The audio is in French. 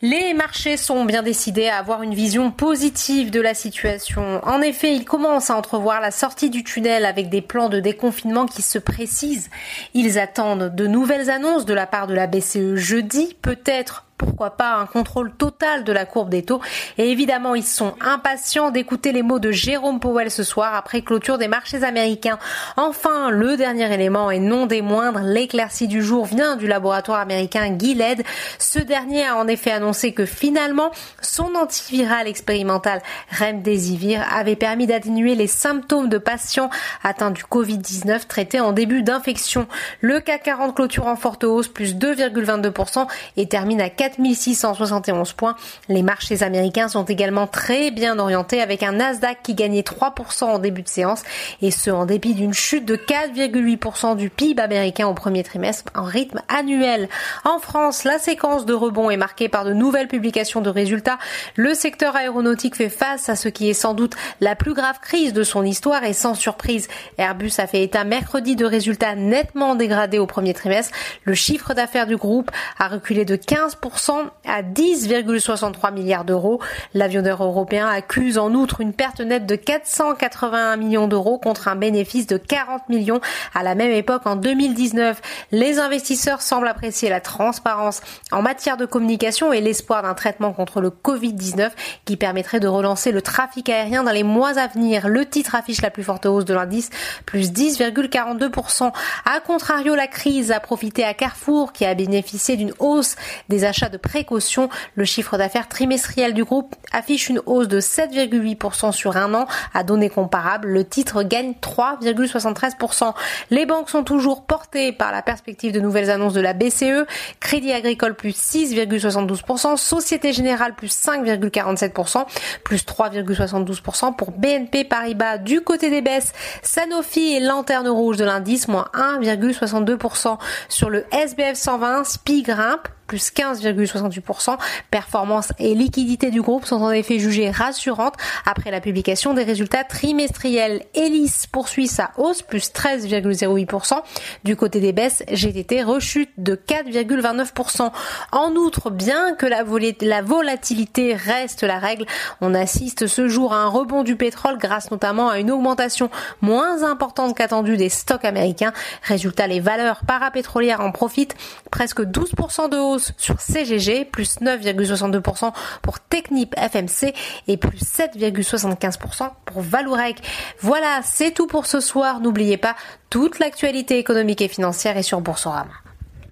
Les marchés sont bien décidés à avoir une vision positive de la situation. En effet, ils commencent à entrevoir la sortie du tunnel avec des plans de déconfinement qui se précisent. Ils attendent de nouvelles annonces de la part de la BCE jeudi, peut-être pourquoi pas un contrôle total de la courbe des taux. Et évidemment, ils sont impatients d'écouter les mots de Jérôme Powell ce soir après clôture des marchés américains. Enfin, le dernier élément et non des moindres, l'éclaircie du jour vient du laboratoire américain Gilead. Ce dernier a en effet annoncé que finalement, son antiviral expérimental Remdesivir avait permis d'atténuer les symptômes de patients atteints du Covid-19 traités en début d'infection. Le CAC 40 clôture en forte hausse, plus 2,22% et termine à 4 4671 points. Les marchés américains sont également très bien orientés avec un Nasdaq qui gagnait 3% en début de séance et ce en dépit d'une chute de 4,8% du PIB américain au premier trimestre en rythme annuel. En France, la séquence de rebond est marquée par de nouvelles publications de résultats. Le secteur aéronautique fait face à ce qui est sans doute la plus grave crise de son histoire et sans surprise, Airbus a fait état mercredi de résultats nettement dégradés au premier trimestre. Le chiffre d'affaires du groupe a reculé de 15% à 10,63 milliards d'euros. L'avionneur européen accuse en outre une perte nette de 481 millions d'euros contre un bénéfice de 40 millions à la même époque en 2019. Les investisseurs semblent apprécier la transparence en matière de communication et l'espoir d'un traitement contre le Covid-19 qui permettrait de relancer le trafic aérien dans les mois à venir. Le titre affiche la plus forte hausse de l'indice, plus 10,42%. A contrario, la crise a profité à Carrefour qui a bénéficié d'une hausse des achats de précaution. Le chiffre d'affaires trimestriel du groupe affiche une hausse de 7,8% sur un an. À données comparables, le titre gagne 3,73%. Les banques sont toujours portées par la perspective de nouvelles annonces de la BCE. Crédit agricole plus 6,72%, Société Générale plus 5,47%, plus 3,72% pour BNP Paribas. Du côté des baisses, Sanofi et lanterne rouge de l'indice, moins 1,62%. Sur le SBF 120, SPI grimpe, plus 15,68%. Performance et liquidité du groupe sont en effet jugées rassurantes après la publication des résultats trimestriels. Elis poursuit sa hausse, plus 13,08%. Du côté des baisses, GTT rechute de 4,29%. En outre, bien que la, la volatilité reste la règle, on assiste ce jour à un rebond du pétrole grâce notamment à une augmentation moins importante qu'attendue des stocks américains. Résultat, les valeurs parapétrolières en profitent. Presque 12% de hausse sur CGG, plus 9,62% pour Technip FMC et plus 7,75% pour Valourec. Voilà, c'est tout pour ce soir. N'oubliez pas, toute l'actualité économique et financière est sur Boursorama.